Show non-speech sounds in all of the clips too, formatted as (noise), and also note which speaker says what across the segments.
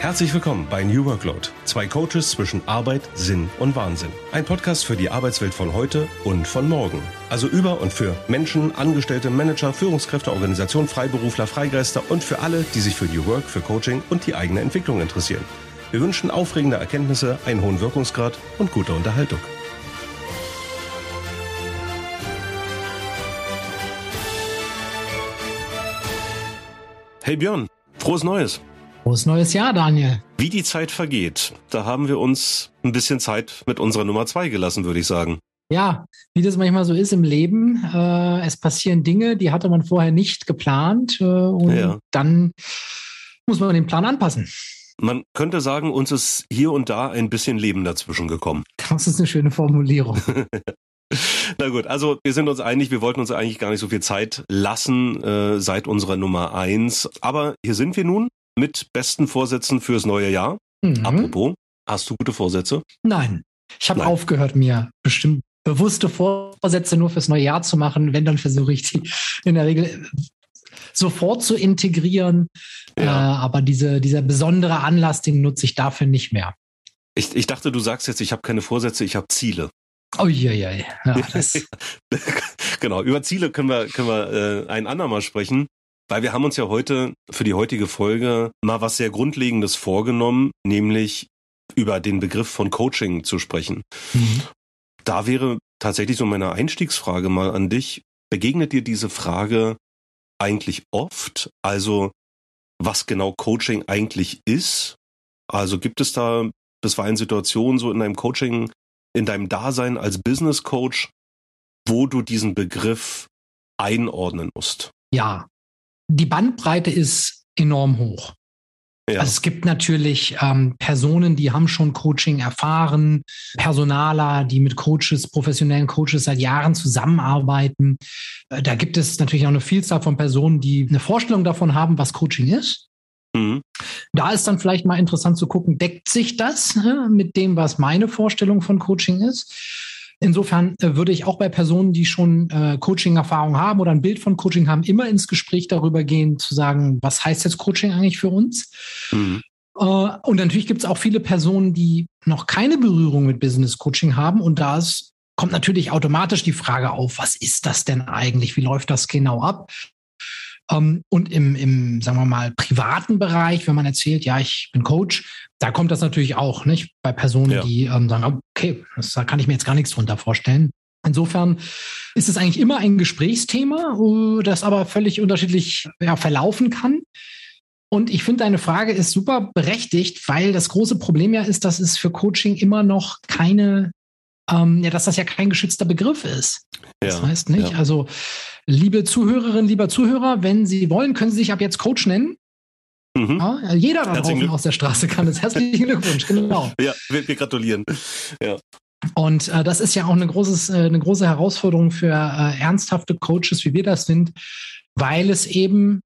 Speaker 1: Herzlich willkommen bei New Workload. Zwei Coaches zwischen Arbeit, Sinn und Wahnsinn. Ein Podcast für die Arbeitswelt von heute und von morgen. Also über und für Menschen, Angestellte, Manager, Führungskräfte, Organisationen, Freiberufler, Freigeister und für alle, die sich für New Work, für Coaching und die eigene Entwicklung interessieren. Wir wünschen aufregende Erkenntnisse, einen hohen Wirkungsgrad und gute Unterhaltung. Hey Björn, frohes Neues.
Speaker 2: Frohes neues Jahr, Daniel.
Speaker 1: Wie die Zeit vergeht, da haben wir uns ein bisschen Zeit mit unserer Nummer zwei gelassen, würde ich sagen.
Speaker 2: Ja, wie das manchmal so ist im Leben. Äh, es passieren Dinge, die hatte man vorher nicht geplant äh, und ja. dann muss man den Plan anpassen.
Speaker 1: Man könnte sagen, uns ist hier und da ein bisschen Leben dazwischen gekommen.
Speaker 2: Das ist eine schöne Formulierung. (laughs)
Speaker 1: Na gut, also wir sind uns einig, wir wollten uns eigentlich gar nicht so viel Zeit lassen äh, seit unserer Nummer eins. Aber hier sind wir nun mit besten Vorsätzen fürs neue Jahr. Mhm. Apropos, hast du gute Vorsätze?
Speaker 2: Nein. Ich habe aufgehört, mir bestimmt bewusste Vorsätze nur fürs neue Jahr zu machen. Wenn, dann versuche ich die in der Regel sofort zu integrieren. Ja. Äh, aber diese, dieser besondere Anlass, den nutze ich dafür nicht mehr.
Speaker 1: Ich, ich dachte, du sagst jetzt, ich habe keine Vorsätze, ich habe Ziele.
Speaker 2: Oh ja, (laughs) ja, ja.
Speaker 1: genau, über Ziele können wir, können wir äh, ein andermal sprechen. Weil wir haben uns ja heute für die heutige Folge mal was sehr Grundlegendes vorgenommen, nämlich über den Begriff von Coaching zu sprechen. Mhm. Da wäre tatsächlich so meine Einstiegsfrage mal an dich. Begegnet dir diese Frage eigentlich oft? Also, was genau Coaching eigentlich ist? Also gibt es da bisweilen Situationen so in deinem Coaching, in deinem Dasein als Business Coach, wo du diesen Begriff einordnen musst?
Speaker 2: Ja, die Bandbreite ist enorm hoch. Ja. Also es gibt natürlich ähm, Personen, die haben schon Coaching erfahren, Personaler, die mit Coaches, professionellen Coaches seit Jahren zusammenarbeiten. Äh, da gibt es natürlich auch eine Vielzahl von Personen, die eine Vorstellung davon haben, was Coaching ist. Mhm. Da ist dann vielleicht mal interessant zu gucken, deckt sich das mit dem, was meine Vorstellung von Coaching ist? Insofern äh, würde ich auch bei Personen, die schon äh, Coaching-Erfahrung haben oder ein Bild von Coaching haben, immer ins Gespräch darüber gehen, zu sagen, was heißt jetzt Coaching eigentlich für uns? Mhm. Äh, und natürlich gibt es auch viele Personen, die noch keine Berührung mit Business Coaching haben. Und da ist, kommt natürlich automatisch die Frage auf, was ist das denn eigentlich? Wie läuft das genau ab? Ähm, und im, im, sagen wir mal, privaten Bereich, wenn man erzählt, ja, ich bin Coach, da kommt das natürlich auch, nicht? Bei Personen, ja. die ähm, sagen, okay, das, da kann ich mir jetzt gar nichts drunter vorstellen. Insofern ist es eigentlich immer ein Gesprächsthema, äh, das aber völlig unterschiedlich ja, verlaufen kann. Und ich finde, deine Frage ist super berechtigt, weil das große Problem ja ist, dass es für Coaching immer noch keine, ähm, ja, dass das ja kein geschützter Begriff ist. Das ja, heißt nicht, ja. also Liebe Zuhörerinnen, lieber Zuhörer, wenn Sie wollen, können Sie sich ab jetzt Coach nennen. Mhm. Ja, jeder da draußen aus der Straße kann es. Herzlichen Glückwunsch, genau. (laughs)
Speaker 1: Ja, wir, wir gratulieren. Ja.
Speaker 2: Und äh, das ist ja auch eine, großes, äh, eine große Herausforderung für äh, ernsthafte Coaches, wie wir das sind, weil es eben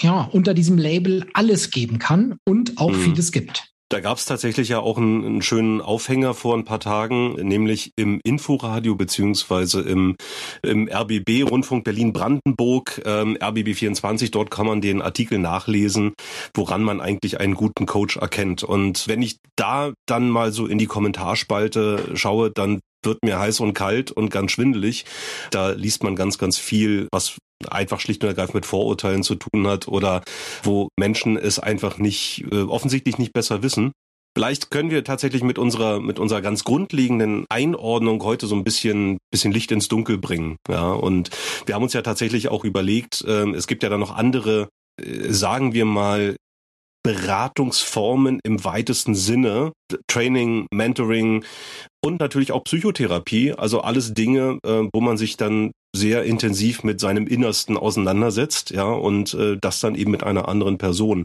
Speaker 2: ja unter diesem Label alles geben kann und auch mhm. vieles gibt.
Speaker 1: Da gab es tatsächlich ja auch einen, einen, schönen Aufhänger vor ein paar Tagen, nämlich im Inforadio beziehungsweise im, im RBB Rundfunk Berlin Brandenburg, ähm, RBB24. Dort kann man den Artikel nachlesen, woran man eigentlich einen guten Coach erkennt. Und wenn ich da dann mal so in die Kommentarspalte schaue, dann wird mir heiß und kalt und ganz schwindelig. Da liest man ganz, ganz viel, was einfach schlicht und ergreifend mit Vorurteilen zu tun hat oder wo Menschen es einfach nicht, äh, offensichtlich nicht besser wissen. Vielleicht können wir tatsächlich mit unserer, mit unserer ganz grundlegenden Einordnung heute so ein bisschen, bisschen Licht ins Dunkel bringen. Ja, und wir haben uns ja tatsächlich auch überlegt, äh, es gibt ja da noch andere, äh, sagen wir mal, Beratungsformen im weitesten Sinne, Training, Mentoring und natürlich auch Psychotherapie, also alles Dinge, äh, wo man sich dann sehr intensiv mit seinem Innersten auseinandersetzt, ja, und äh, das dann eben mit einer anderen Person.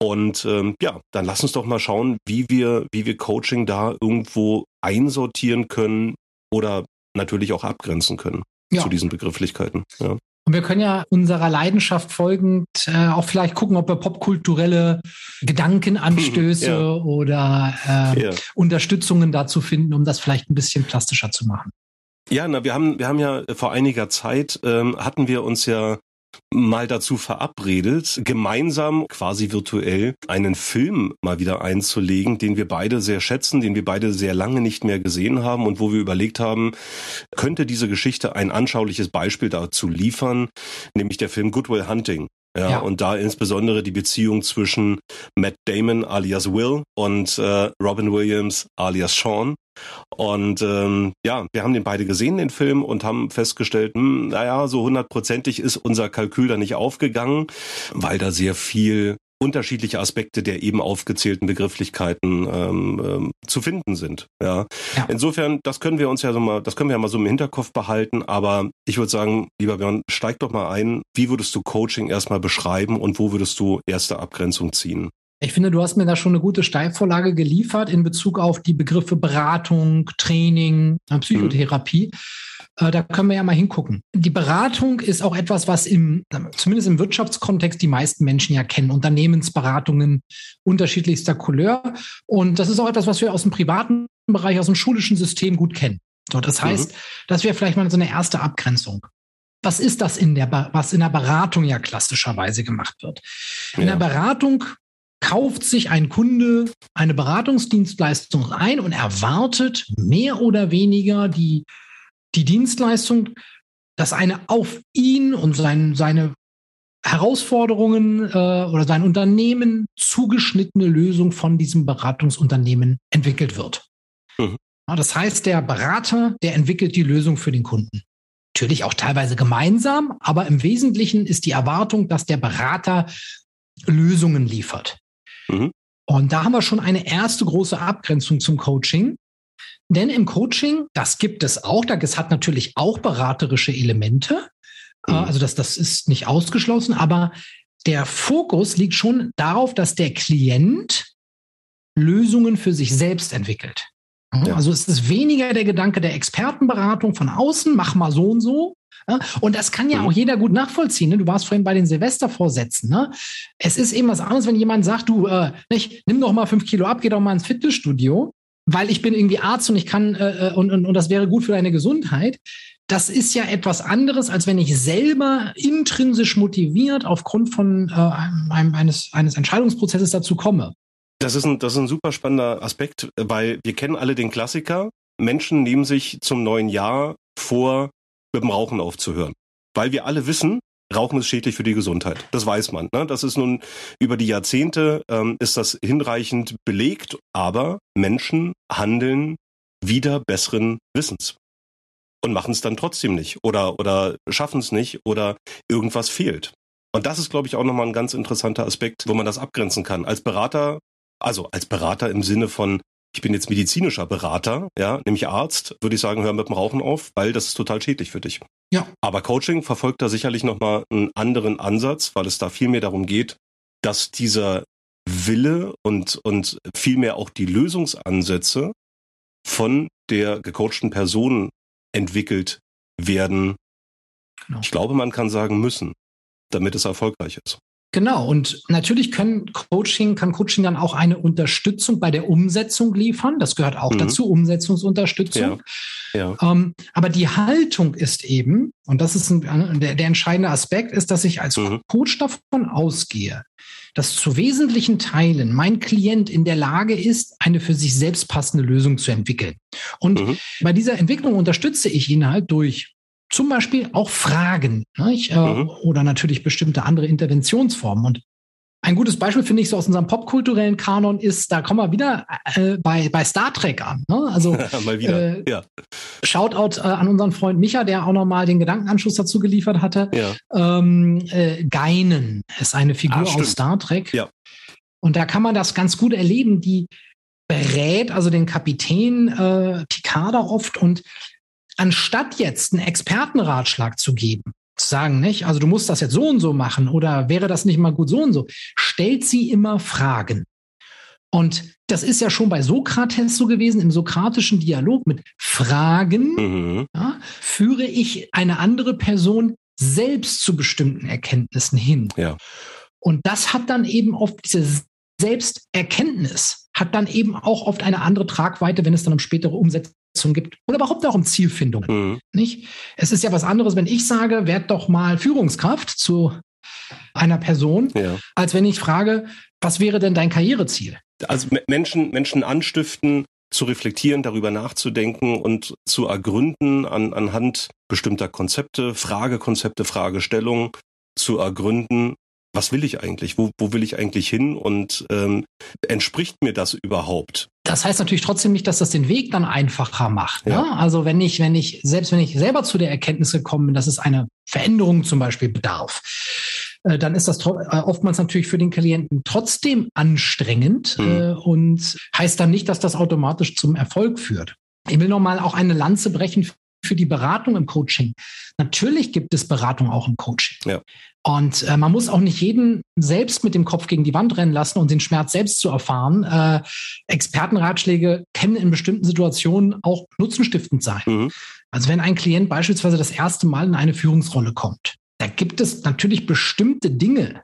Speaker 1: Und ähm, ja, dann lass uns doch mal schauen, wie wir, wie wir Coaching da irgendwo einsortieren können oder natürlich auch abgrenzen können ja. zu diesen Begrifflichkeiten. Ja.
Speaker 2: Und wir können ja unserer Leidenschaft folgend äh, auch vielleicht gucken, ob wir popkulturelle Gedankenanstöße (laughs) ja. oder äh, ja. Unterstützungen dazu finden, um das vielleicht ein bisschen plastischer zu machen.
Speaker 1: Ja, na, wir haben, wir haben ja vor einiger Zeit ähm, hatten wir uns ja mal dazu verabredet, gemeinsam quasi virtuell einen Film mal wieder einzulegen, den wir beide sehr schätzen, den wir beide sehr lange nicht mehr gesehen haben und wo wir überlegt haben, könnte diese Geschichte ein anschauliches Beispiel dazu liefern, nämlich der Film Goodwill Hunting. Ja, ja, und da insbesondere die Beziehung zwischen Matt Damon alias Will und äh, Robin Williams alias Sean. Und ähm, ja, wir haben den beide gesehen, den Film, und haben festgestellt, hm, naja, so hundertprozentig ist unser Kalkül da nicht aufgegangen, weil da sehr viel unterschiedliche Aspekte der eben aufgezählten Begrifflichkeiten ähm, ähm, zu finden sind. Ja. ja. Insofern, das können wir uns ja so mal, das können wir ja mal so im Hinterkopf behalten. Aber ich würde sagen, lieber Björn, steig doch mal ein. Wie würdest du Coaching erstmal beschreiben und wo würdest du erste Abgrenzung ziehen?
Speaker 2: Ich finde, du hast mir da schon eine gute Steilvorlage geliefert in Bezug auf die Begriffe Beratung, Training, Psychotherapie. Mhm. Äh, da können wir ja mal hingucken. Die Beratung ist auch etwas, was im, zumindest im Wirtschaftskontext die meisten Menschen ja kennen. Unternehmensberatungen unterschiedlichster Couleur. Und das ist auch etwas, was wir aus dem privaten Bereich, aus dem schulischen System gut kennen. So, das heißt, mhm. das wäre vielleicht mal so eine erste Abgrenzung. Was ist das in der, was in der Beratung ja klassischerweise gemacht wird? In ja. der Beratung kauft sich ein Kunde eine Beratungsdienstleistung ein und erwartet mehr oder weniger die die Dienstleistung, dass eine auf ihn und sein, seine Herausforderungen äh, oder sein Unternehmen zugeschnittene Lösung von diesem Beratungsunternehmen entwickelt wird. Mhm. Ja, das heißt, der Berater, der entwickelt die Lösung für den Kunden. Natürlich auch teilweise gemeinsam, aber im Wesentlichen ist die Erwartung, dass der Berater Lösungen liefert. Mhm. Und da haben wir schon eine erste große Abgrenzung zum Coaching. Denn im Coaching, das gibt es auch, das hat natürlich auch beraterische Elemente. Äh, mhm. Also das, das ist nicht ausgeschlossen, aber der Fokus liegt schon darauf, dass der Klient Lösungen für sich selbst entwickelt. Ja. Also es ist weniger der Gedanke der Expertenberatung von außen, mach mal so und so. Und das kann ja mhm. auch jeder gut nachvollziehen. Ne? Du warst vorhin bei den Silvestervorsätzen. Ne? Es ist eben was anderes, wenn jemand sagt, du, äh, nicht, nimm doch mal fünf Kilo ab, geh doch mal ins Fitnessstudio weil ich bin irgendwie Arzt und ich kann äh, äh, und, und, und das wäre gut für deine Gesundheit. Das ist ja etwas anderes, als wenn ich selber intrinsisch motiviert aufgrund von äh, einem, eines, eines Entscheidungsprozesses dazu komme.
Speaker 1: Das ist, ein, das ist ein super spannender Aspekt, weil wir kennen alle den Klassiker. Menschen nehmen sich zum neuen Jahr vor, mit dem Rauchen aufzuhören. Weil wir alle wissen, Rauchen ist schädlich für die Gesundheit. Das weiß man. Ne? Das ist nun über die Jahrzehnte ähm, ist das hinreichend belegt, aber Menschen handeln wieder besseren Wissens und machen es dann trotzdem nicht oder oder schaffen es nicht oder irgendwas fehlt. Und das ist, glaube ich, auch nochmal ein ganz interessanter Aspekt, wo man das abgrenzen kann. Als Berater, also als Berater im Sinne von, ich bin jetzt medizinischer Berater, ja, nämlich Arzt, würde ich sagen, hör mit dem Rauchen auf, weil das ist total schädlich für dich. Ja. Aber Coaching verfolgt da sicherlich nochmal einen anderen Ansatz, weil es da viel mehr darum geht, dass dieser Wille und, und vielmehr auch die Lösungsansätze von der gecoachten Person entwickelt werden. Genau. Ich glaube, man kann sagen müssen, damit es erfolgreich ist.
Speaker 2: Genau, und natürlich können Coaching, kann Coaching dann auch eine Unterstützung bei der Umsetzung liefern. Das gehört auch mhm. dazu, Umsetzungsunterstützung. Ja. Ja. Ähm, aber die Haltung ist eben, und das ist ein, der, der entscheidende Aspekt, ist, dass ich als mhm. Coach davon ausgehe, dass zu wesentlichen Teilen mein Klient in der Lage ist, eine für sich selbst passende Lösung zu entwickeln. Und mhm. bei dieser Entwicklung unterstütze ich ihn halt durch zum Beispiel auch Fragen nicht? Äh, mhm. oder natürlich bestimmte andere Interventionsformen. Und ein gutes Beispiel finde ich so aus unserem popkulturellen Kanon ist, da kommen wir wieder äh, bei, bei Star Trek an. Ne? Also (laughs) Mal wieder. Äh, ja. Shoutout äh, an unseren Freund Micha, der auch nochmal den Gedankenanschluss dazu geliefert hatte. Ja. Ähm, äh, Geinen ist eine Figur ah, aus Star Trek. Ja. Und da kann man das ganz gut erleben, die berät also den Kapitän äh, Picard oft und anstatt jetzt einen Expertenratschlag zu geben, zu sagen, nicht, also du musst das jetzt so und so machen oder wäre das nicht mal gut so und so, stellt sie immer Fragen. Und das ist ja schon bei Sokrates so gewesen, im sokratischen Dialog mit Fragen mhm. ja, führe ich eine andere Person selbst zu bestimmten Erkenntnissen hin. Ja. Und das hat dann eben oft diese Selbsterkenntnis, hat dann eben auch oft eine andere Tragweite, wenn es dann um spätere Umsetzung gibt oder überhaupt auch um Zielfindungen. Mhm. Nicht? Es ist ja was anderes, wenn ich sage, werd doch mal Führungskraft zu einer Person, ja. als wenn ich frage, was wäre denn dein Karriereziel?
Speaker 1: Also Menschen, Menschen anstiften, zu reflektieren, darüber nachzudenken und zu ergründen an, anhand bestimmter Konzepte, Fragekonzepte, Fragestellungen zu ergründen, was will ich eigentlich? Wo, wo will ich eigentlich hin? Und ähm, entspricht mir das überhaupt?
Speaker 2: Das heißt natürlich trotzdem nicht, dass das den Weg dann einfacher macht. Ne? Ja. Ne? Also wenn ich, wenn ich, selbst wenn ich selber zu der Erkenntnis gekommen bin, dass es eine Veränderung zum Beispiel bedarf, äh, dann ist das äh, oftmals natürlich für den Klienten trotzdem anstrengend mhm. äh, und heißt dann nicht, dass das automatisch zum Erfolg führt. Ich will nochmal auch eine Lanze brechen für die Beratung im Coaching. Natürlich gibt es Beratung auch im Coaching. Ja. Und äh, man muss auch nicht jeden selbst mit dem Kopf gegen die Wand rennen lassen und den Schmerz selbst zu erfahren. Äh, Expertenratschläge können in bestimmten Situationen auch nutzenstiftend sein. Mhm. Also wenn ein Klient beispielsweise das erste Mal in eine Führungsrolle kommt, da gibt es natürlich bestimmte Dinge,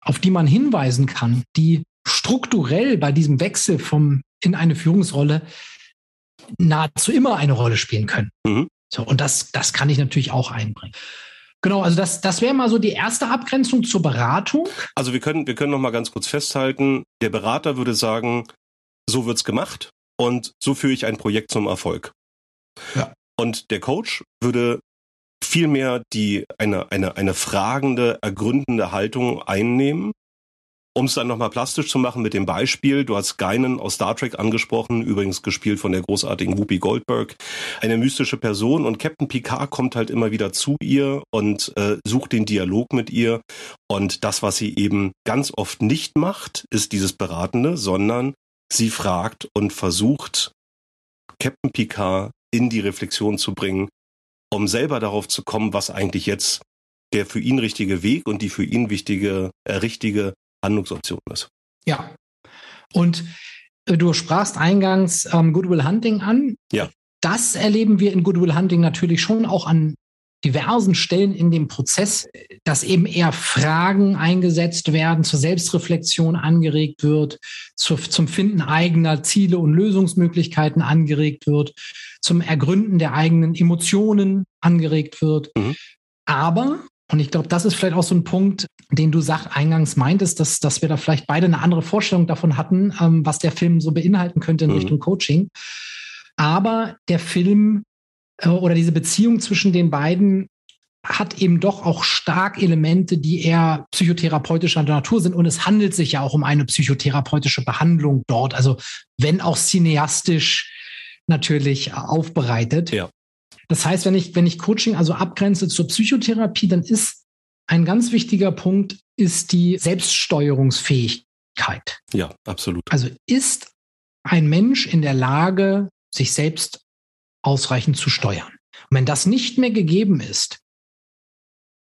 Speaker 2: auf die man hinweisen kann, die strukturell bei diesem Wechsel vom in eine Führungsrolle nahezu immer eine Rolle spielen können. Mhm. So, und das, das kann ich natürlich auch einbringen. Genau, also das, das wäre mal so die erste Abgrenzung zur Beratung.
Speaker 1: Also wir können, wir können noch mal ganz kurz festhalten, der Berater würde sagen, so wird's gemacht und so führe ich ein Projekt zum Erfolg. Ja. Und der Coach würde vielmehr die eine, eine, eine fragende, ergründende Haltung einnehmen. Um es dann nochmal plastisch zu machen mit dem Beispiel, du hast Geinen aus Star Trek angesprochen, übrigens gespielt von der großartigen Whoopi Goldberg, eine mystische Person und Captain Picard kommt halt immer wieder zu ihr und äh, sucht den Dialog mit ihr. Und das, was sie eben ganz oft nicht macht, ist dieses Beratende, sondern sie fragt und versucht, Captain Picard in die Reflexion zu bringen, um selber darauf zu kommen, was eigentlich jetzt der für ihn richtige Weg und die für ihn wichtige, äh, richtige Handlungsoption ist.
Speaker 2: Ja. Und äh, du sprachst eingangs ähm, Goodwill Hunting an.
Speaker 1: Ja.
Speaker 2: Das erleben wir in Goodwill Hunting natürlich schon auch an diversen Stellen in dem Prozess, dass eben eher Fragen eingesetzt werden, zur Selbstreflexion angeregt wird, zu, zum Finden eigener Ziele und Lösungsmöglichkeiten angeregt wird, zum Ergründen der eigenen Emotionen angeregt wird. Mhm. Aber, und ich glaube, das ist vielleicht auch so ein Punkt, den du sag, eingangs meintest, dass, dass wir da vielleicht beide eine andere Vorstellung davon hatten, ähm, was der Film so beinhalten könnte in mhm. Richtung Coaching. Aber der Film äh, oder diese Beziehung zwischen den beiden hat eben doch auch stark Elemente, die eher psychotherapeutischer Natur sind. Und es handelt sich ja auch um eine psychotherapeutische Behandlung dort. Also wenn auch cineastisch natürlich aufbereitet. Ja. Das heißt, wenn ich, wenn ich Coaching also abgrenze zur Psychotherapie, dann ist ein ganz wichtiger Punkt ist die Selbststeuerungsfähigkeit.
Speaker 1: Ja, absolut.
Speaker 2: Also ist ein Mensch in der Lage, sich selbst ausreichend zu steuern. Und wenn das nicht mehr gegeben ist,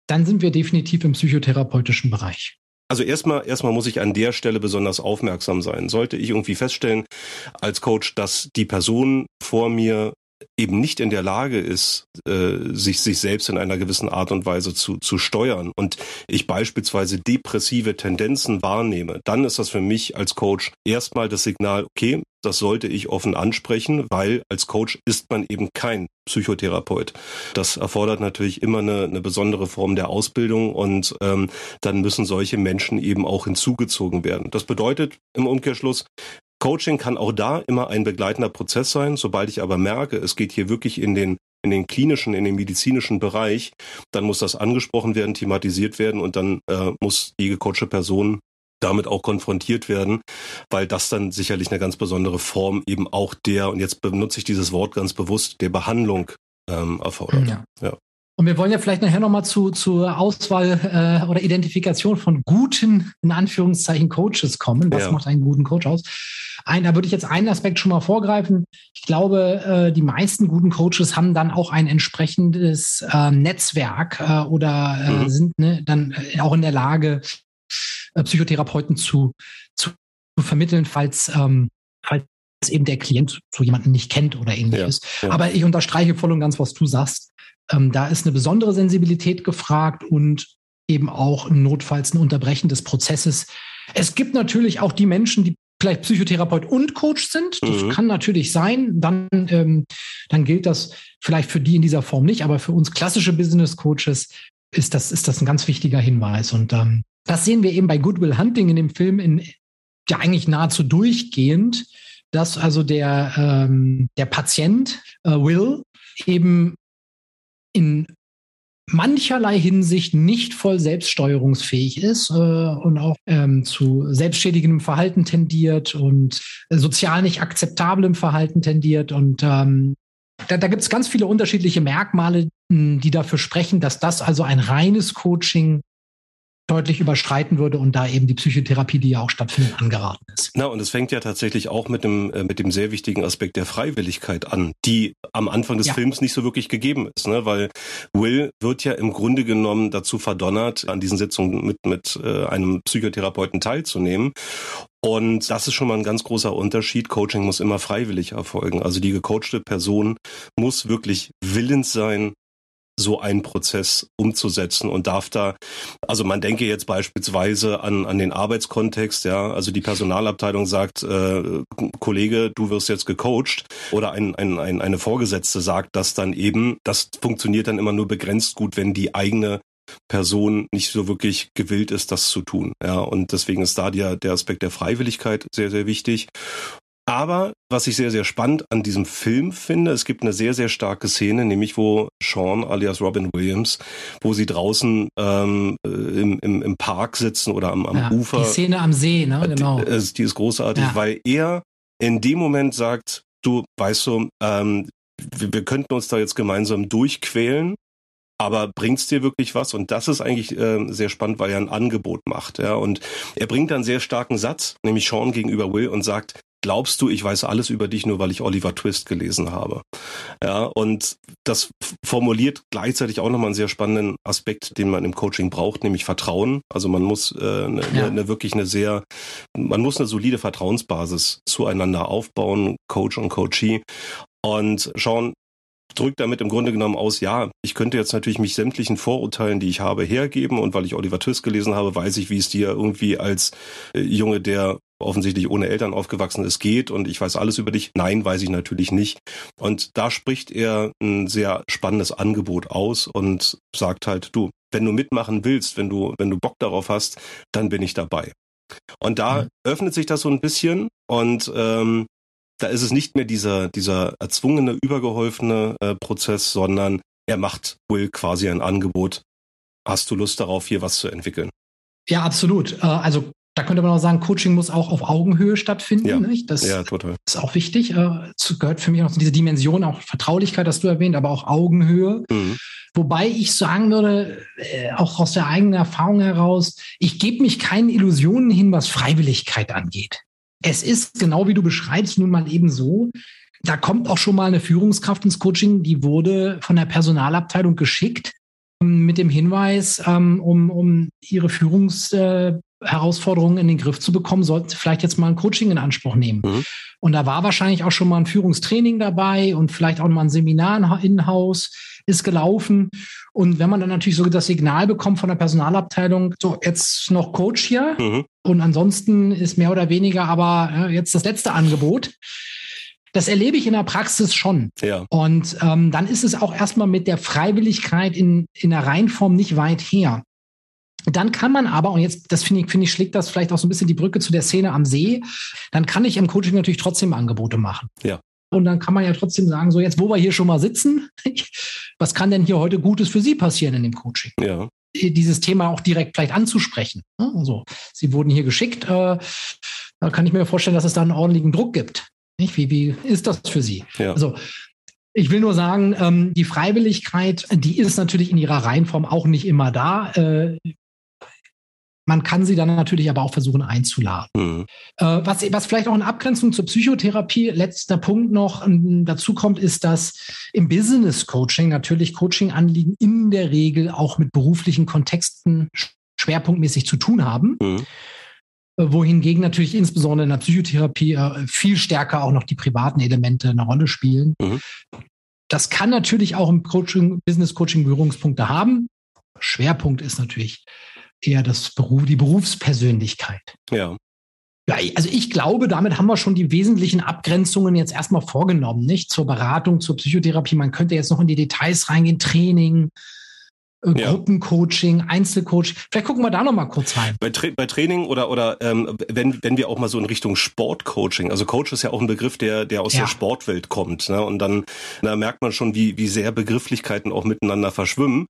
Speaker 2: dann sind wir definitiv im psychotherapeutischen Bereich.
Speaker 1: Also erstmal, erstmal muss ich an der Stelle besonders aufmerksam sein. Sollte ich irgendwie feststellen als Coach, dass die Person vor mir eben nicht in der Lage ist, äh, sich, sich selbst in einer gewissen Art und Weise zu, zu steuern und ich beispielsweise depressive Tendenzen wahrnehme, dann ist das für mich als Coach erstmal das Signal, okay, das sollte ich offen ansprechen, weil als Coach ist man eben kein Psychotherapeut. Das erfordert natürlich immer eine, eine besondere Form der Ausbildung und ähm, dann müssen solche Menschen eben auch hinzugezogen werden. Das bedeutet im Umkehrschluss, Coaching kann auch da immer ein begleitender Prozess sein. Sobald ich aber merke, es geht hier wirklich in den in den klinischen, in den medizinischen Bereich, dann muss das angesprochen werden, thematisiert werden und dann äh, muss die gecoachte Person damit auch konfrontiert werden, weil das dann sicherlich eine ganz besondere Form eben auch der, und jetzt benutze ich dieses Wort ganz bewusst, der Behandlung ähm, erfordert.
Speaker 2: Ja. ja. Und wir wollen ja vielleicht nachher nochmal zu, zur Auswahl äh, oder Identifikation von guten, in Anführungszeichen, Coaches kommen. Was ja. macht einen guten Coach aus? Ein, da würde ich jetzt einen Aspekt schon mal vorgreifen. Ich glaube, äh, die meisten guten Coaches haben dann auch ein entsprechendes äh, Netzwerk äh, oder äh, mhm. sind ne, dann äh, auch in der Lage, äh, Psychotherapeuten zu, zu, zu vermitteln, falls, ähm, falls eben der Klient so jemanden nicht kennt oder ähnliches. Ja, ja. Aber ich unterstreiche voll und ganz, was du sagst. Ähm, da ist eine besondere Sensibilität gefragt und eben auch notfalls ein Unterbrechen des Prozesses. Es gibt natürlich auch die Menschen, die vielleicht Psychotherapeut und Coach sind. Das mhm. kann natürlich sein. Dann, ähm, dann gilt das vielleicht für die in dieser Form nicht, aber für uns klassische Business Coaches ist das, ist das ein ganz wichtiger Hinweis. Und ähm, das sehen wir eben bei Goodwill Hunting in dem Film in, ja eigentlich nahezu durchgehend, dass also der, ähm, der Patient äh, Will eben in mancherlei Hinsicht nicht voll selbststeuerungsfähig ist äh, und auch ähm, zu selbstschädigendem Verhalten tendiert und sozial nicht akzeptablem Verhalten tendiert. Und ähm, da, da gibt es ganz viele unterschiedliche Merkmale, die dafür sprechen, dass das also ein reines Coaching deutlich überschreiten würde und da eben die Psychotherapie, die ja auch stattfindet, angeraten ist.
Speaker 1: Na, und es fängt ja tatsächlich auch mit dem, äh, mit dem sehr wichtigen Aspekt der Freiwilligkeit an, die am Anfang des ja. Films nicht so wirklich gegeben ist, ne? weil Will wird ja im Grunde genommen dazu verdonnert, an diesen Sitzungen mit, mit äh, einem Psychotherapeuten teilzunehmen. Und das ist schon mal ein ganz großer Unterschied. Coaching muss immer freiwillig erfolgen. Also die gecoachte Person muss wirklich willens sein, so einen Prozess umzusetzen und darf da, also man denke jetzt beispielsweise an, an den Arbeitskontext, ja, also die Personalabteilung sagt, äh, Kollege, du wirst jetzt gecoacht oder ein, ein, ein, eine Vorgesetzte sagt das dann eben, das funktioniert dann immer nur begrenzt gut, wenn die eigene Person nicht so wirklich gewillt ist, das zu tun. Ja, und deswegen ist da der, der Aspekt der Freiwilligkeit sehr, sehr wichtig. Aber was ich sehr, sehr spannend an diesem Film finde, es gibt eine sehr, sehr starke Szene, nämlich wo Sean alias Robin Williams, wo sie draußen ähm, äh, im, im, im Park sitzen oder am, am ja, Ufer.
Speaker 2: Die Szene am See, ne? Genau.
Speaker 1: Die, äh, die ist großartig, ja. weil er in dem Moment sagt, du weißt du, ähm, wir, wir könnten uns da jetzt gemeinsam durchquälen, aber bringt's dir wirklich was? Und das ist eigentlich äh, sehr spannend, weil er ein Angebot macht. Ja, und er bringt einen sehr starken Satz, nämlich Sean gegenüber Will und sagt: glaubst du, ich weiß alles über dich nur, weil ich Oliver Twist gelesen habe. Ja, und das formuliert gleichzeitig auch nochmal einen sehr spannenden Aspekt, den man im Coaching braucht, nämlich Vertrauen. Also man muss äh, eine, ja. eine, wirklich eine sehr, man muss eine solide Vertrauensbasis zueinander aufbauen, Coach und Coachee. Und schauen, drückt damit im Grunde genommen aus, ja, ich könnte jetzt natürlich mich sämtlichen Vorurteilen, die ich habe, hergeben und weil ich Oliver Twist gelesen habe, weiß ich, wie es dir irgendwie als äh, Junge, der offensichtlich ohne Eltern aufgewachsen ist, geht und ich weiß alles über dich. Nein, weiß ich natürlich nicht. Und da spricht er ein sehr spannendes Angebot aus und sagt halt, du, wenn du mitmachen willst, wenn du, wenn du Bock darauf hast, dann bin ich dabei. Und da mhm. öffnet sich das so ein bisschen und ähm, da ist es nicht mehr dieser, dieser erzwungene, übergeholfene äh, Prozess, sondern er macht Will quasi ein Angebot. Hast du Lust darauf, hier was zu entwickeln?
Speaker 2: Ja, absolut. Äh, also da könnte man auch sagen, Coaching muss auch auf Augenhöhe stattfinden. Ja? Das ja, ist auch wichtig. Äh, gehört für mich noch zu dieser Dimension, auch Vertraulichkeit, das du erwähnt, aber auch Augenhöhe. Mhm. Wobei ich sagen würde, äh, auch aus der eigenen Erfahrung heraus, ich gebe mich keinen Illusionen hin, was Freiwilligkeit angeht. Es ist genau wie du beschreibst, nun mal eben so. Da kommt auch schon mal eine Führungskraft ins Coaching, die wurde von der Personalabteilung geschickt ähm, mit dem Hinweis, ähm, um, um ihre Führungsherausforderungen in den Griff zu bekommen, sollten sie vielleicht jetzt mal ein Coaching in Anspruch nehmen. Mhm. Und da war wahrscheinlich auch schon mal ein Führungstraining dabei und vielleicht auch mal ein Seminar in Haus ist gelaufen. Und wenn man dann natürlich so das Signal bekommt von der Personalabteilung, so jetzt noch Coach hier mhm. und ansonsten ist mehr oder weniger aber ja, jetzt das letzte Angebot. Das erlebe ich in der Praxis schon. Ja. Und ähm, dann ist es auch erstmal mit der Freiwilligkeit in, in der Reihenform nicht weit her. Dann kann man aber, und jetzt, das finde ich, finde ich, schlägt das vielleicht auch so ein bisschen die Brücke zu der Szene am See, dann kann ich im Coaching natürlich trotzdem Angebote machen. Ja. Und dann kann man ja trotzdem sagen, so jetzt, wo wir hier schon mal sitzen, (laughs) was kann denn hier heute Gutes für Sie passieren in dem Coaching? Ja. Dieses Thema auch direkt vielleicht anzusprechen. Also, Sie wurden hier geschickt. Äh, da kann ich mir vorstellen, dass es da einen ordentlichen Druck gibt. Wie, wie ist das für Sie? Ja. Also, ich will nur sagen, ähm, die Freiwilligkeit, die ist natürlich in ihrer Reihenform auch nicht immer da. Äh, man kann sie dann natürlich aber auch versuchen einzuladen. Mhm. Äh, was, was vielleicht auch in Abgrenzung zur Psychotherapie, letzter Punkt noch ähm, dazu kommt, ist, dass im Business Coaching natürlich Coaching-Anliegen in der Regel auch mit beruflichen Kontexten schwerpunktmäßig zu tun haben. Mhm äh, wohingegen natürlich insbesondere in der Psychotherapie äh, viel stärker auch noch die privaten Elemente eine Rolle spielen. Mhm. Das kann natürlich auch im Coaching, Business Coaching Berührungspunkte haben. Schwerpunkt ist natürlich eher das Beruf, die Berufspersönlichkeit.
Speaker 1: Ja.
Speaker 2: Ja, also ich glaube, damit haben wir schon die wesentlichen Abgrenzungen jetzt erstmal vorgenommen, nicht? Zur Beratung, zur Psychotherapie. Man könnte jetzt noch in die Details reingehen, Training, äh, ja. Gruppencoaching, Einzelcoaching. Vielleicht gucken wir da noch mal kurz rein.
Speaker 1: Bei, Tra bei Training oder oder ähm, wenn wenn wir auch mal so in Richtung Sportcoaching, also Coach ist ja auch ein Begriff, der der aus ja. der Sportwelt kommt, ne? Und dann da merkt man schon, wie wie sehr Begrifflichkeiten auch miteinander verschwimmen.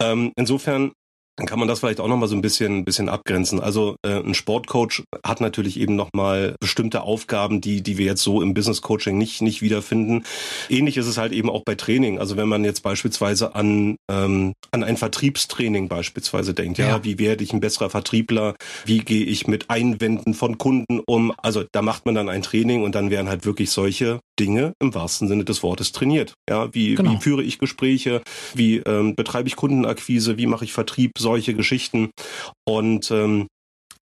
Speaker 1: Ähm, insofern dann kann man das vielleicht auch noch mal so ein bisschen, bisschen abgrenzen. Also äh, ein Sportcoach hat natürlich eben noch mal bestimmte Aufgaben, die, die wir jetzt so im Business Coaching nicht, nicht wiederfinden. Ähnlich ist es halt eben auch bei Training. Also wenn man jetzt beispielsweise an, ähm, an ein Vertriebstraining beispielsweise denkt, ja, ja, wie werde ich ein besserer Vertriebler? Wie gehe ich mit Einwänden von Kunden um? Also da macht man dann ein Training und dann werden halt wirklich solche Dinge im wahrsten Sinne des Wortes trainiert. Ja, wie, genau. wie führe ich Gespräche? Wie ähm, betreibe ich Kundenakquise? Wie mache ich Vertrieb? Solche Geschichten. Und ähm,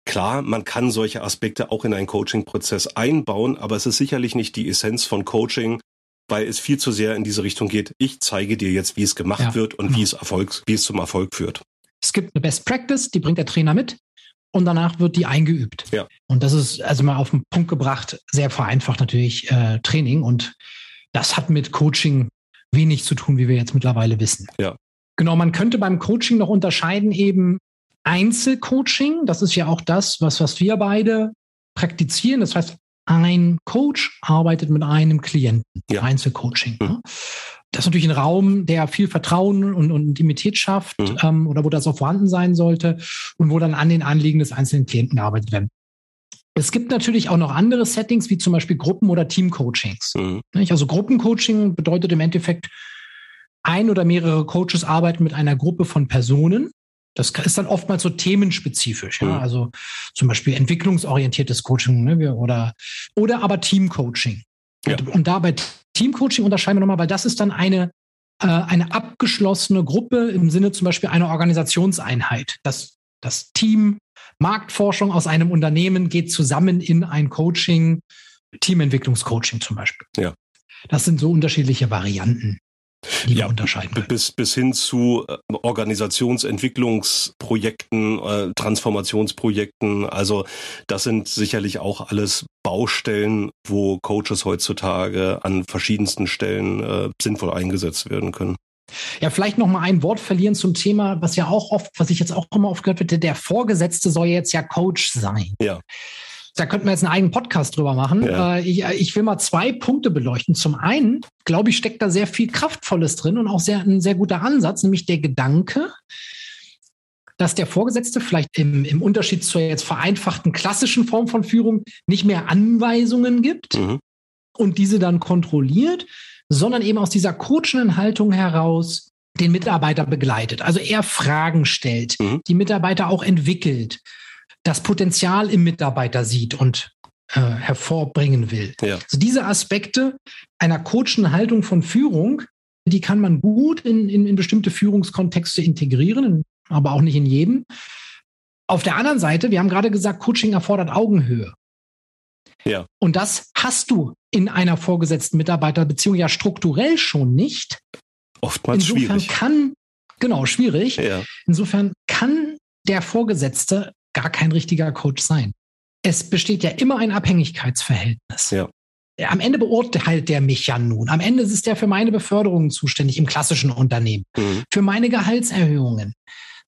Speaker 1: Klar, man kann solche Aspekte auch in einen Coaching-Prozess einbauen, aber es ist sicherlich nicht die Essenz von Coaching, weil es viel zu sehr in diese Richtung geht. Ich zeige dir jetzt, wie es gemacht ja, wird und genau. wie es Erfolg, wie es zum Erfolg führt.
Speaker 2: Es gibt eine Best Practice, die bringt der Trainer mit und danach wird die eingeübt.
Speaker 1: Ja.
Speaker 2: Und das ist also mal auf den Punkt gebracht, sehr vereinfacht natürlich äh, Training und das hat mit Coaching wenig zu tun, wie wir jetzt mittlerweile wissen.
Speaker 1: Ja.
Speaker 2: Genau, man könnte beim Coaching noch unterscheiden eben Einzelcoaching. Das ist ja auch das, was, was wir beide praktizieren. Das heißt, ein Coach arbeitet mit einem Klienten. Ja. Einzelcoaching. Mhm. Das ist natürlich ein Raum, der viel Vertrauen und, und Intimität schafft mhm. ähm, oder wo das auch vorhanden sein sollte und wo dann an den Anliegen des einzelnen Klienten gearbeitet wird. Es gibt natürlich auch noch andere Settings, wie zum Beispiel Gruppen- oder Teamcoachings. Mhm. Also Gruppencoaching bedeutet im Endeffekt, ein oder mehrere Coaches arbeiten mit einer Gruppe von Personen. Das ist dann oftmals so themenspezifisch, ja. Mhm. Also zum Beispiel entwicklungsorientiertes Coaching ne? oder, oder aber Teamcoaching. Ja. Und, und da bei Teamcoaching unterscheiden wir nochmal, weil das ist dann eine, äh, eine abgeschlossene Gruppe im Sinne zum Beispiel einer Organisationseinheit. Das, das Team Marktforschung aus einem Unternehmen geht zusammen in ein Coaching, Teamentwicklungscoaching zum Beispiel.
Speaker 1: Ja.
Speaker 2: Das sind so unterschiedliche Varianten die ja, unterscheiden können.
Speaker 1: Bis, bis hin zu äh, Organisationsentwicklungsprojekten, äh, Transformationsprojekten. Also das sind sicherlich auch alles Baustellen, wo Coaches heutzutage an verschiedensten Stellen äh, sinnvoll eingesetzt werden können.
Speaker 2: Ja, vielleicht noch mal ein Wort verlieren zum Thema, was ja auch oft, was ich jetzt auch immer oft gehört wird, der Vorgesetzte soll jetzt ja Coach sein.
Speaker 1: Ja
Speaker 2: da könnten wir jetzt einen eigenen Podcast drüber machen. Ja. Äh, ich, ich, will mal zwei Punkte beleuchten. Zum einen, glaube ich, steckt da sehr viel Kraftvolles drin und auch sehr, ein sehr guter Ansatz, nämlich der Gedanke, dass der Vorgesetzte vielleicht im, im Unterschied zur jetzt vereinfachten klassischen Form von Führung nicht mehr Anweisungen gibt mhm. und diese dann kontrolliert, sondern eben aus dieser coachenden Haltung heraus den Mitarbeiter begleitet. Also er Fragen stellt, mhm. die Mitarbeiter auch entwickelt das Potenzial im Mitarbeiter sieht und äh, hervorbringen will. Ja. Also diese Aspekte einer coachenden Haltung von Führung, die kann man gut in, in, in bestimmte Führungskontexte integrieren, aber auch nicht in jedem. Auf der anderen Seite, wir haben gerade gesagt, Coaching erfordert Augenhöhe.
Speaker 1: Ja.
Speaker 2: Und das hast du in einer vorgesetzten Mitarbeiterbeziehung ja strukturell schon nicht.
Speaker 1: Oftmals Insofern schwierig.
Speaker 2: kann, genau, schwierig.
Speaker 1: Ja.
Speaker 2: Insofern kann der Vorgesetzte gar kein richtiger Coach sein. Es besteht ja immer ein Abhängigkeitsverhältnis.
Speaker 1: Ja.
Speaker 2: Am Ende beurteilt der mich ja nun. Am Ende ist der für meine Beförderung zuständig im klassischen Unternehmen, mhm. für meine Gehaltserhöhungen.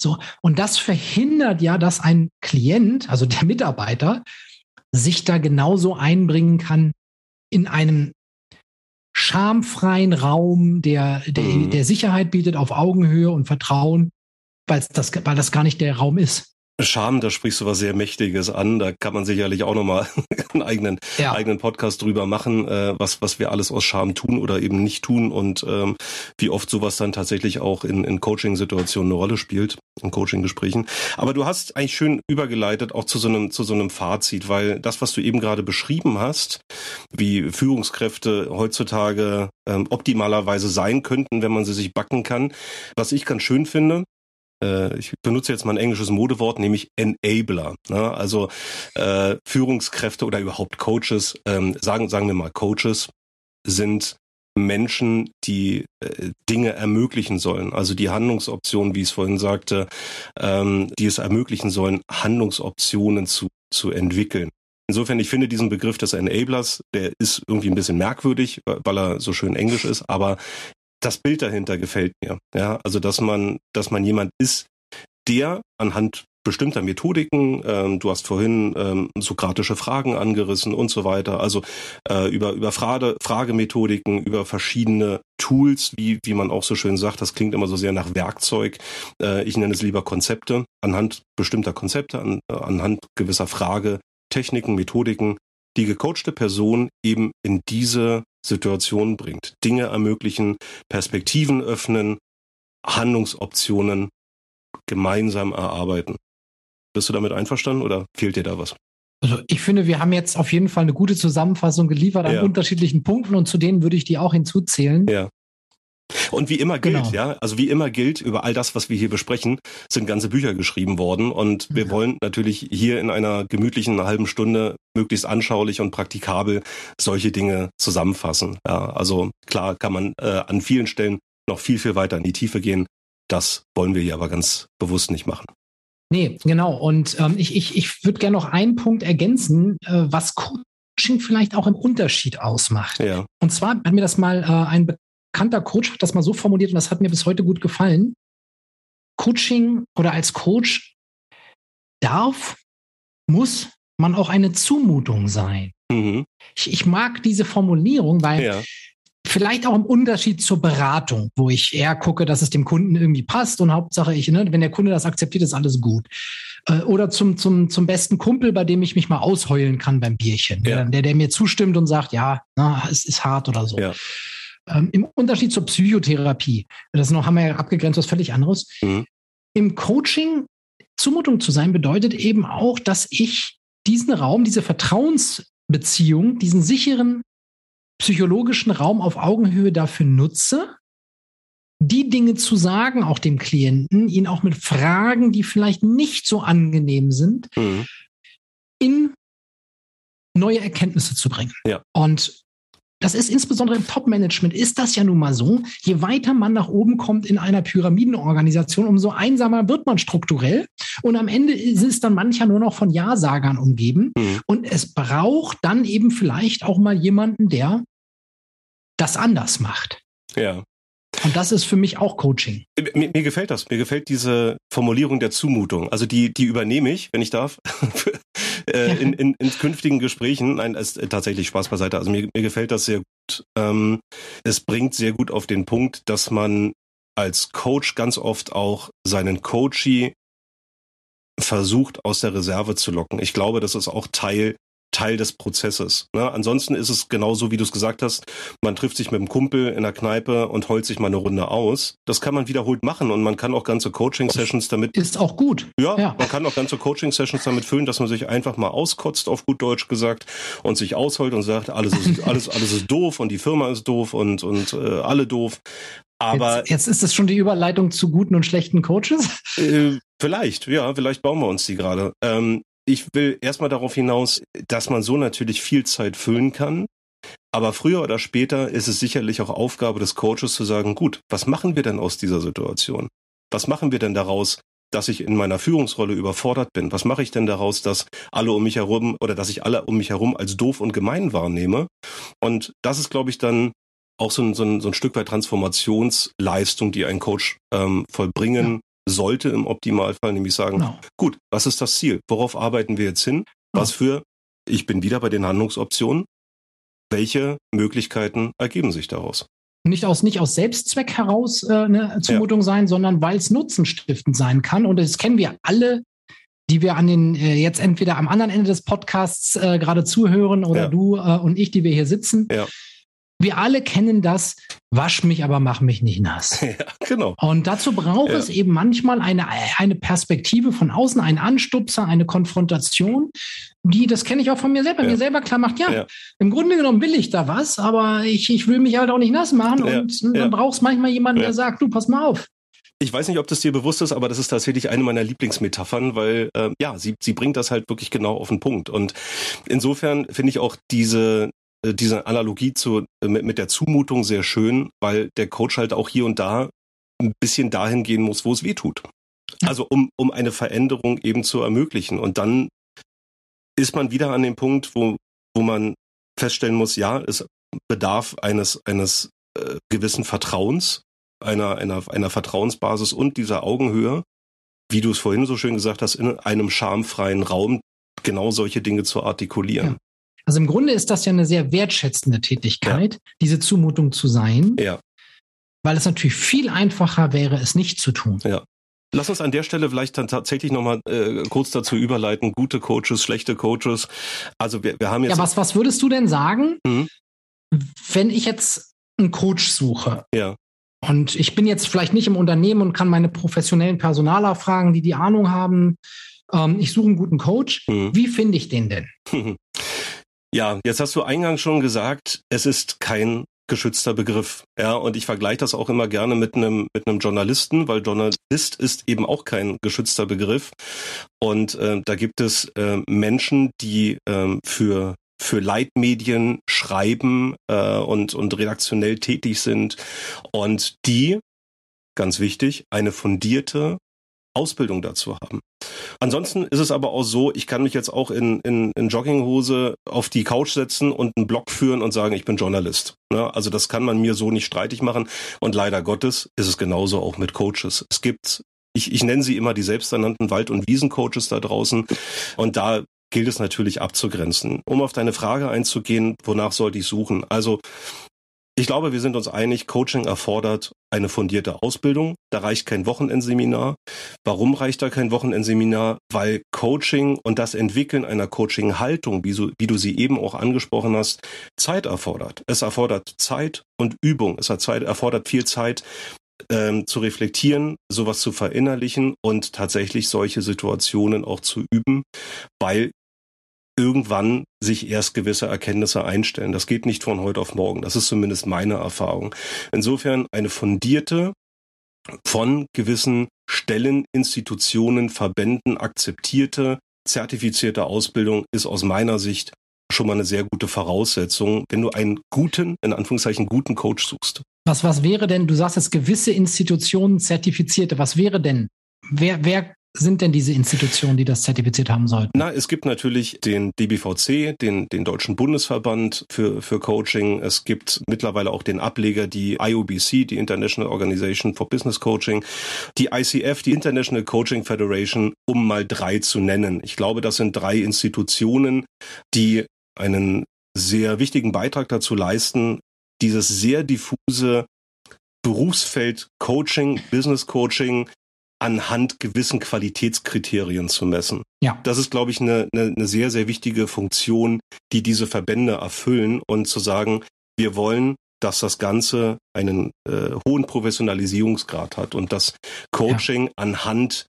Speaker 2: So. Und das verhindert ja, dass ein Klient, also der Mitarbeiter, sich da genauso einbringen kann in einem schamfreien Raum, der, der, mhm. der Sicherheit bietet auf Augenhöhe und Vertrauen, weil das, weil das gar nicht der Raum ist.
Speaker 1: Scham, da sprichst du was sehr Mächtiges an. Da kann man sicherlich auch nochmal (laughs) einen eigenen, ja. eigenen Podcast drüber machen, äh, was, was wir alles aus Scham tun oder eben nicht tun und ähm, wie oft sowas dann tatsächlich auch in, in Coaching-Situationen eine Rolle spielt, in Coaching-Gesprächen. Aber du hast eigentlich schön übergeleitet auch zu so einem, zu so einem Fazit, weil das, was du eben gerade beschrieben hast, wie Führungskräfte heutzutage ähm, optimalerweise sein könnten, wenn man sie sich backen kann, was ich ganz schön finde, äh, ich benutze jetzt mal ein englisches Modewort, nämlich Enabler. Ne? Also äh, Führungskräfte oder überhaupt Coaches, ähm, sagen, sagen wir mal Coaches, sind Menschen, die äh, Dinge ermöglichen sollen. Also die Handlungsoptionen, wie ich es vorhin sagte, ähm, die es ermöglichen sollen, Handlungsoptionen zu, zu entwickeln. insofern, ich finde diesen Begriff des Enablers, der ist irgendwie ein bisschen merkwürdig, weil er so schön englisch ist, aber das Bild dahinter gefällt mir. Ja, also dass man, dass man jemand ist, der anhand bestimmter Methodiken, ähm, du hast vorhin ähm, sokratische Fragen angerissen und so weiter, also äh, über, über Frage, Fragemethodiken, über verschiedene Tools, wie, wie man auch so schön sagt, das klingt immer so sehr nach Werkzeug, äh, ich nenne es lieber Konzepte, anhand bestimmter Konzepte, an, äh, anhand gewisser Frage, Techniken, Methodiken, die gecoachte Person eben in diese Situation bringt. Dinge ermöglichen, Perspektiven öffnen, Handlungsoptionen gemeinsam erarbeiten. Bist du damit einverstanden oder fehlt dir da was?
Speaker 2: Also ich finde, wir haben jetzt auf jeden Fall eine gute Zusammenfassung geliefert an ja. unterschiedlichen Punkten und zu denen würde ich die auch hinzuzählen.
Speaker 1: Ja. Und wie immer gilt, genau. ja, also wie immer gilt, über all das, was wir hier besprechen, sind ganze Bücher geschrieben worden. Und wir ja. wollen natürlich hier in einer gemütlichen halben Stunde möglichst anschaulich und praktikabel solche Dinge zusammenfassen. Ja, also klar kann man äh, an vielen Stellen noch viel, viel weiter in die Tiefe gehen. Das wollen wir hier aber ganz bewusst nicht machen.
Speaker 2: Nee, genau. Und ähm, ich, ich, ich würde gerne noch einen Punkt ergänzen, äh, was Coaching vielleicht auch im Unterschied ausmacht. Ja. Und zwar hat mir das mal äh, ein bekannter Coach hat das mal so formuliert und das hat mir bis heute gut gefallen. Coaching oder als Coach darf, muss man auch eine Zumutung sein. Mhm. Ich, ich, mag diese Formulierung, weil ja. Vielleicht auch im Unterschied zur Beratung, wo ich eher gucke, dass es dem Kunden irgendwie passt und Hauptsache ich, ne, wenn der Kunde das akzeptiert, ist alles gut. Äh, oder zum, zum, zum besten Kumpel, bei dem ich mich mal ausheulen kann beim Bierchen. Ja. Der, der mir zustimmt und sagt, ja, na, es ist hart oder so. Ja. Ähm, Im Unterschied zur Psychotherapie, das noch haben wir ja abgegrenzt, was völlig anderes. Mhm. Im Coaching Zumutung zu sein bedeutet eben auch, dass ich diesen Raum, diese Vertrauensbeziehung, diesen sicheren psychologischen Raum auf Augenhöhe dafür nutze, die Dinge zu sagen, auch dem Klienten, ihn auch mit Fragen, die vielleicht nicht so angenehm sind, mhm. in neue Erkenntnisse zu bringen. Ja. Und das ist insbesondere im Top-Management ist das ja nun mal so. Je weiter man nach oben kommt in einer Pyramidenorganisation, umso einsamer wird man strukturell. Und am Ende ist es dann mancher nur noch von Ja-Sagern umgeben. Mhm. Und es braucht dann eben vielleicht auch mal jemanden, der das anders macht.
Speaker 1: Ja.
Speaker 2: Und das ist für mich auch Coaching.
Speaker 1: Mir, mir, gefällt das. Mir gefällt diese Formulierung der Zumutung. Also die, die übernehme ich, wenn ich darf, (laughs) äh, in, in, in künftigen Gesprächen. Nein, ist tatsächlich Spaß beiseite. Also mir, mir gefällt das sehr gut. Ähm, es bringt sehr gut auf den Punkt, dass man als Coach ganz oft auch seinen Coachee versucht aus der Reserve zu locken. Ich glaube, das ist auch Teil Teil des Prozesses. Ne? Ansonsten ist es genauso, wie du es gesagt hast, man trifft sich mit einem Kumpel in der Kneipe und heult sich mal eine Runde aus. Das kann man wiederholt machen und man kann auch ganze Coaching-Sessions damit.
Speaker 2: Ist auch gut.
Speaker 1: Ja, ja, man kann auch ganze Coaching-Sessions damit füllen, dass man sich einfach mal auskotzt, auf gut Deutsch gesagt, und sich ausheult und sagt, alles ist, (laughs) alles, alles ist doof und die Firma ist doof und, und äh, alle doof. Aber
Speaker 2: jetzt, jetzt ist es schon die Überleitung zu guten und schlechten Coaches?
Speaker 1: Äh, vielleicht, ja, vielleicht bauen wir uns die gerade. Ähm, ich will erstmal darauf hinaus, dass man so natürlich viel Zeit füllen kann. Aber früher oder später ist es sicherlich auch Aufgabe des Coaches zu sagen, gut, was machen wir denn aus dieser Situation? Was machen wir denn daraus, dass ich in meiner Führungsrolle überfordert bin? Was mache ich denn daraus, dass alle um mich herum oder dass ich alle um mich herum als doof und gemein wahrnehme? Und das ist, glaube ich, dann auch so ein, so ein, so ein Stück weit Transformationsleistung, die ein Coach ähm, vollbringen sollte im Optimalfall, nämlich sagen, genau. gut, was ist das Ziel? Worauf arbeiten wir jetzt hin? Was für, ich bin wieder bei den Handlungsoptionen, welche Möglichkeiten ergeben sich daraus?
Speaker 2: Nicht aus, nicht aus Selbstzweck heraus äh, eine Zumutung ja. sein, sondern weil es nutzenstiftend sein kann. Und das kennen wir alle, die wir an den äh, jetzt entweder am anderen Ende des Podcasts äh, gerade zuhören oder ja. du äh, und ich, die wir hier sitzen. Ja. Wir alle kennen das, wasch mich, aber mach mich nicht nass. (laughs)
Speaker 1: Ja, genau.
Speaker 2: Und dazu braucht ja. es eben manchmal eine, eine Perspektive von außen, einen Anstupser, eine Konfrontation, die, das kenne ich auch von mir selber, ja. mir selber klar macht, ja, im Grunde genommen will ich da was, aber ich, ich will mich halt auch nicht nass machen und dann brauchst manchmal jemanden, der sagt, du, pass mal auf.
Speaker 1: Ich weiß nicht, ob das dir bewusst ist, aber das ist tatsächlich eine meiner Lieblingsmetaphern, weil äh, ja, sie, sie bringt das halt wirklich genau auf den Punkt. Und insofern finde ich auch diese, diese Analogie zu, äh, mit, mit der Zumutung sehr schön, weil der Coach halt auch hier und da ein bisschen dahin gehen muss, wo es weh tut. Also um, um eine Veränderung eben zu ermöglichen. Und dann ist man wieder an dem Punkt, wo, wo man feststellen muss, ja, es bedarf eines, eines äh, gewissen Vertrauens, einer, einer, einer Vertrauensbasis und dieser Augenhöhe, wie du es vorhin so schön gesagt hast, in einem schamfreien Raum genau solche Dinge zu artikulieren.
Speaker 2: Ja. Also im Grunde ist das ja eine sehr wertschätzende Tätigkeit, ja. diese Zumutung zu sein.
Speaker 1: Ja.
Speaker 2: Weil es natürlich viel einfacher wäre, es nicht zu tun.
Speaker 1: Ja. Lass uns an der Stelle vielleicht dann tatsächlich nochmal äh, kurz dazu überleiten, gute Coaches, schlechte Coaches. Also wir, wir haben jetzt.
Speaker 2: Ja, was, was würdest du denn sagen, mhm. wenn ich jetzt einen Coach suche?
Speaker 1: Ja.
Speaker 2: Und ich bin jetzt vielleicht nicht im Unternehmen und kann meine professionellen Personaler fragen, die die Ahnung haben. Ähm, ich suche einen guten Coach. Mhm. Wie finde ich den denn? (laughs)
Speaker 1: Ja, jetzt hast du eingangs schon gesagt, es ist kein geschützter Begriff. Ja, und ich vergleiche das auch immer gerne mit einem mit einem Journalisten, weil Journalist ist eben auch kein geschützter Begriff. Und äh, da gibt es äh, Menschen, die äh, für für Leitmedien schreiben äh, und und redaktionell tätig sind und die ganz wichtig eine fundierte Ausbildung dazu haben. Ansonsten ist es aber auch so, ich kann mich jetzt auch in, in, in Jogginghose auf die Couch setzen und einen Blog führen und sagen, ich bin Journalist. Ne? Also das kann man mir so nicht streitig machen. Und leider Gottes ist es genauso auch mit Coaches. Es gibt, ich, ich nenne sie immer die selbsternannten Wald- und Wiesencoaches da draußen. Und da gilt es natürlich abzugrenzen. Um auf deine Frage einzugehen, wonach sollte ich suchen? Also ich glaube, wir sind uns einig, Coaching erfordert eine fundierte Ausbildung. Da reicht kein Wochenendseminar. Warum reicht da kein Wochenendseminar? Weil Coaching und das Entwickeln einer Coaching-Haltung, wie, so, wie du sie eben auch angesprochen hast, Zeit erfordert. Es erfordert Zeit und Übung. Es hat Zeit, erfordert viel Zeit, ähm, zu reflektieren, sowas zu verinnerlichen und tatsächlich solche Situationen auch zu üben, weil irgendwann sich erst gewisse Erkenntnisse einstellen. Das geht nicht von heute auf morgen. Das ist zumindest meine Erfahrung. Insofern eine fundierte, von gewissen Stellen, Institutionen, Verbänden akzeptierte, zertifizierte Ausbildung ist aus meiner Sicht schon mal eine sehr gute Voraussetzung, wenn du einen guten, in Anführungszeichen guten Coach suchst.
Speaker 2: Was, was wäre denn, du sagst jetzt gewisse Institutionen zertifizierte, was wäre denn, wer, wer sind denn diese Institutionen, die das zertifiziert haben sollten?
Speaker 1: Na, es gibt natürlich den DBVC, den, den Deutschen Bundesverband für, für Coaching. Es gibt mittlerweile auch den Ableger, die IOBC, die International Organization for Business Coaching, die ICF, die International Coaching Federation, um mal drei zu nennen. Ich glaube, das sind drei Institutionen, die einen sehr wichtigen Beitrag dazu leisten, dieses sehr diffuse Berufsfeld Coaching, Business Coaching anhand gewissen Qualitätskriterien zu messen.
Speaker 2: Ja.
Speaker 1: Das ist, glaube ich, eine, eine, eine sehr, sehr wichtige Funktion, die diese Verbände erfüllen und zu sagen, wir wollen, dass das Ganze einen äh, hohen Professionalisierungsgrad hat und dass Coaching ja. anhand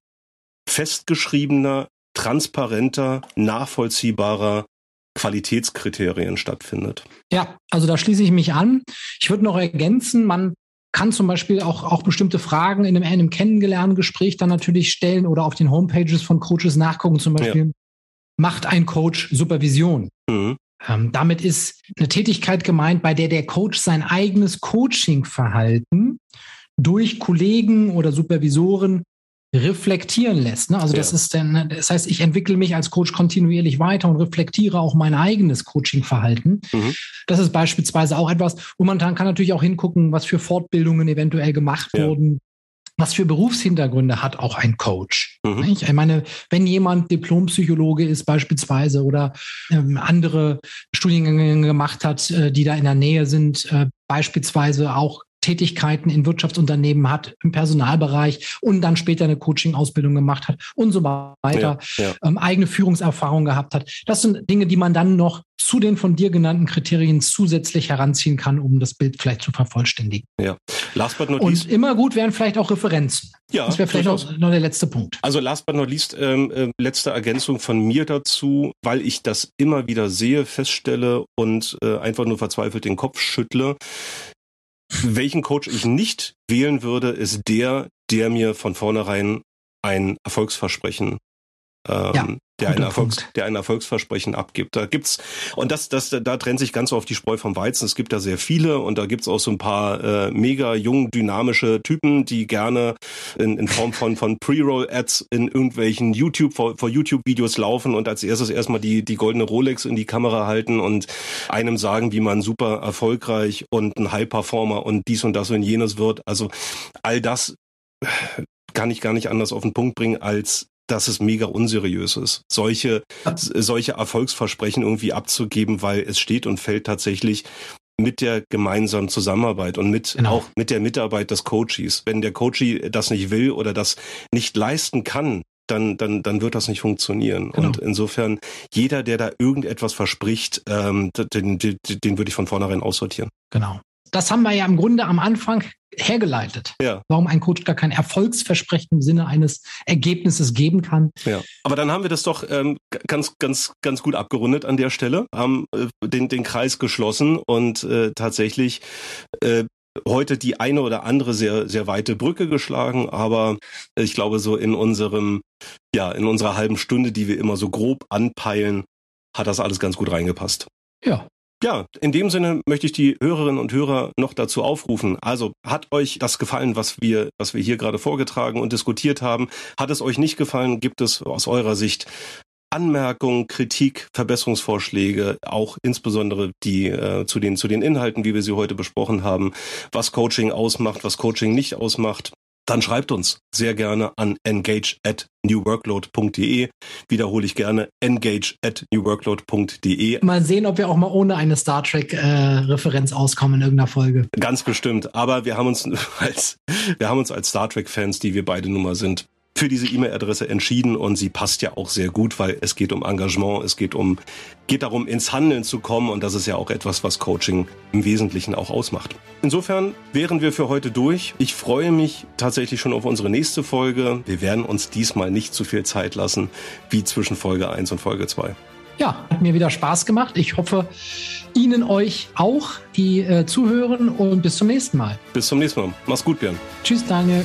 Speaker 1: festgeschriebener, transparenter, nachvollziehbarer Qualitätskriterien stattfindet.
Speaker 2: Ja, also da schließe ich mich an. Ich würde noch ergänzen, man kann zum Beispiel auch, auch bestimmte Fragen in einem, in einem Kennengelerngespräch dann natürlich stellen oder auf den Homepages von Coaches nachgucken. Zum Beispiel, ja. macht ein Coach Supervision? Mhm. Ähm, damit ist eine Tätigkeit gemeint, bei der der Coach sein eigenes Coaching-Verhalten durch Kollegen oder Supervisoren reflektieren lässt. Ne? Also das ist dann, das heißt, ich entwickle mich als Coach kontinuierlich weiter und reflektiere auch mein eigenes Coaching-Verhalten. Mhm. Das ist beispielsweise auch etwas, wo man dann kann natürlich auch hingucken, was für Fortbildungen eventuell gemacht ja. wurden. Was für Berufshintergründe hat auch ein Coach? Mhm. Ich meine, wenn jemand Diplompsychologe ist beispielsweise oder ähm, andere Studiengänge gemacht hat, äh, die da in der Nähe sind, äh, beispielsweise auch Tätigkeiten in Wirtschaftsunternehmen hat, im Personalbereich und dann später eine Coaching-Ausbildung gemacht hat und so weiter, ja, ja. Ähm, eigene Führungserfahrung gehabt hat. Das sind Dinge, die man dann noch zu den von dir genannten Kriterien zusätzlich heranziehen kann, um das Bild vielleicht zu vervollständigen.
Speaker 1: Ja. Last but not
Speaker 2: least. Und immer gut wären vielleicht auch Referenzen. Ja. Das wäre vielleicht auch noch der letzte Punkt.
Speaker 1: Also last but not least, ähm, äh, letzte Ergänzung von mir dazu, weil ich das immer wieder sehe, feststelle und äh, einfach nur verzweifelt den Kopf schüttle welchen Coach ich nicht wählen würde, ist der, der mir von vornherein ein Erfolgsversprechen Ähm, ja der ein, Erfolgs, der ein Erfolgsversprechen abgibt. Da gibt's und das, das, da trennt sich ganz oft die Spreu vom Weizen. Es gibt da sehr viele und da gibt's auch so ein paar äh, mega jung dynamische Typen, die gerne in, in Form von von Pre-Roll-Ads in irgendwelchen YouTube vor, vor YouTube-Videos laufen und als erstes erstmal die die goldene Rolex in die Kamera halten und einem sagen, wie man super erfolgreich und ein High-Performer und dies und das und jenes wird. Also all das kann ich gar nicht anders auf den Punkt bringen, als dass es mega unseriös ist, solche, solche Erfolgsversprechen irgendwie abzugeben, weil es steht und fällt tatsächlich mit der gemeinsamen Zusammenarbeit und mit genau. auch mit der Mitarbeit des Coaches. Wenn der Coach das nicht will oder das nicht leisten kann, dann, dann, dann wird das nicht funktionieren. Genau. Und insofern, jeder, der da irgendetwas verspricht, ähm, den, den, den würde ich von vornherein aussortieren.
Speaker 2: Genau das haben wir ja im Grunde am Anfang hergeleitet. Ja. Warum ein Coach gar kein Erfolgsversprechen im Sinne eines Ergebnisses geben kann.
Speaker 1: Ja. Aber dann haben wir das doch ähm, ganz, ganz, ganz gut abgerundet an der Stelle, haben äh, den, den Kreis geschlossen und äh, tatsächlich äh, heute die eine oder andere sehr, sehr weite Brücke geschlagen, aber ich glaube, so in unserem, ja, in unserer halben Stunde, die wir immer so grob anpeilen, hat das alles ganz gut reingepasst.
Speaker 2: Ja,
Speaker 1: ja, in dem Sinne möchte ich die Hörerinnen und Hörer noch dazu aufrufen. Also hat euch das gefallen, was wir, was wir hier gerade vorgetragen und diskutiert haben? Hat es euch nicht gefallen? Gibt es aus eurer Sicht Anmerkungen, Kritik, Verbesserungsvorschläge, auch insbesondere die äh, zu den zu den Inhalten, wie wir sie heute besprochen haben, was Coaching ausmacht, was Coaching nicht ausmacht dann schreibt uns sehr gerne an engage at newworkload.de. Wiederhole ich gerne engage at newworkload.de.
Speaker 2: Mal sehen, ob wir auch mal ohne eine Star Trek äh, auskommen in irgendeiner Folge.
Speaker 1: Ganz bestimmt. Aber wir haben uns (laughs) als, wir haben uns als Star Trek Fans, die wir beide nun mal sind, für diese E-Mail-Adresse entschieden und sie passt ja auch sehr gut, weil es geht um Engagement, es geht um, geht darum, ins Handeln zu kommen und das ist ja auch etwas, was Coaching im Wesentlichen auch ausmacht. Insofern wären wir für heute durch. Ich freue mich tatsächlich schon auf unsere nächste Folge. Wir werden uns diesmal nicht zu viel Zeit lassen, wie zwischen Folge 1 und Folge 2.
Speaker 2: Ja, hat mir wieder Spaß gemacht. Ich hoffe, Ihnen euch auch, die äh, zuhören und bis zum nächsten Mal.
Speaker 1: Bis zum nächsten Mal. Mach's gut, Björn.
Speaker 2: Tschüss, Daniel.